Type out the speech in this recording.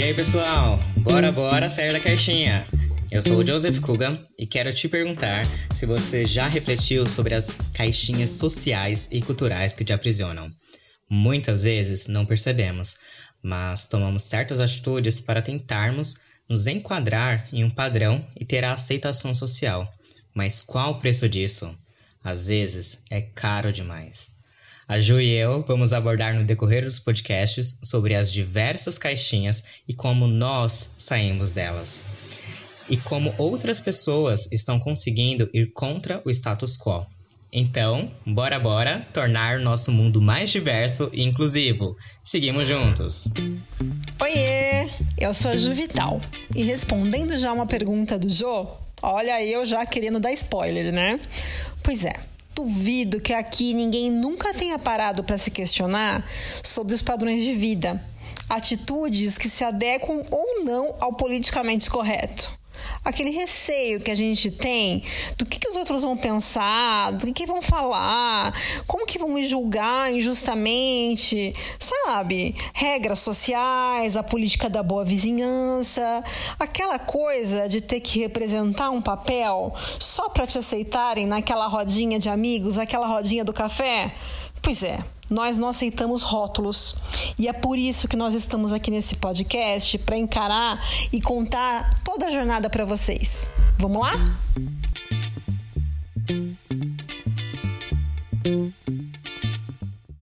aí, pessoal? Bora, bora sair da caixinha. Eu sou o Joseph Kugan e quero te perguntar se você já refletiu sobre as caixinhas sociais e culturais que te aprisionam. Muitas vezes não percebemos, mas tomamos certas atitudes para tentarmos nos enquadrar em um padrão e ter a aceitação social. Mas qual o preço disso? Às vezes é caro demais. A Ju e eu vamos abordar no decorrer dos podcasts sobre as diversas caixinhas e como nós saímos delas. E como outras pessoas estão conseguindo ir contra o status quo. Então, bora bora tornar nosso mundo mais diverso e inclusivo. Seguimos juntos. Oiê, eu sou a Ju Vital. E respondendo já uma pergunta do Jo, olha eu já querendo dar spoiler, né? Pois é, duvido que aqui ninguém nunca tenha parado para se questionar sobre os padrões de vida, atitudes que se adequam ou não ao politicamente correto aquele receio que a gente tem do que, que os outros vão pensar, do que, que vão falar, como que vão me julgar injustamente, sabe? Regras sociais, a política da boa vizinhança, aquela coisa de ter que representar um papel só para te aceitarem naquela rodinha de amigos, aquela rodinha do café. Pois é, nós não aceitamos rótulos e é por isso que nós estamos aqui nesse podcast para encarar e contar toda a jornada para vocês. Vamos lá?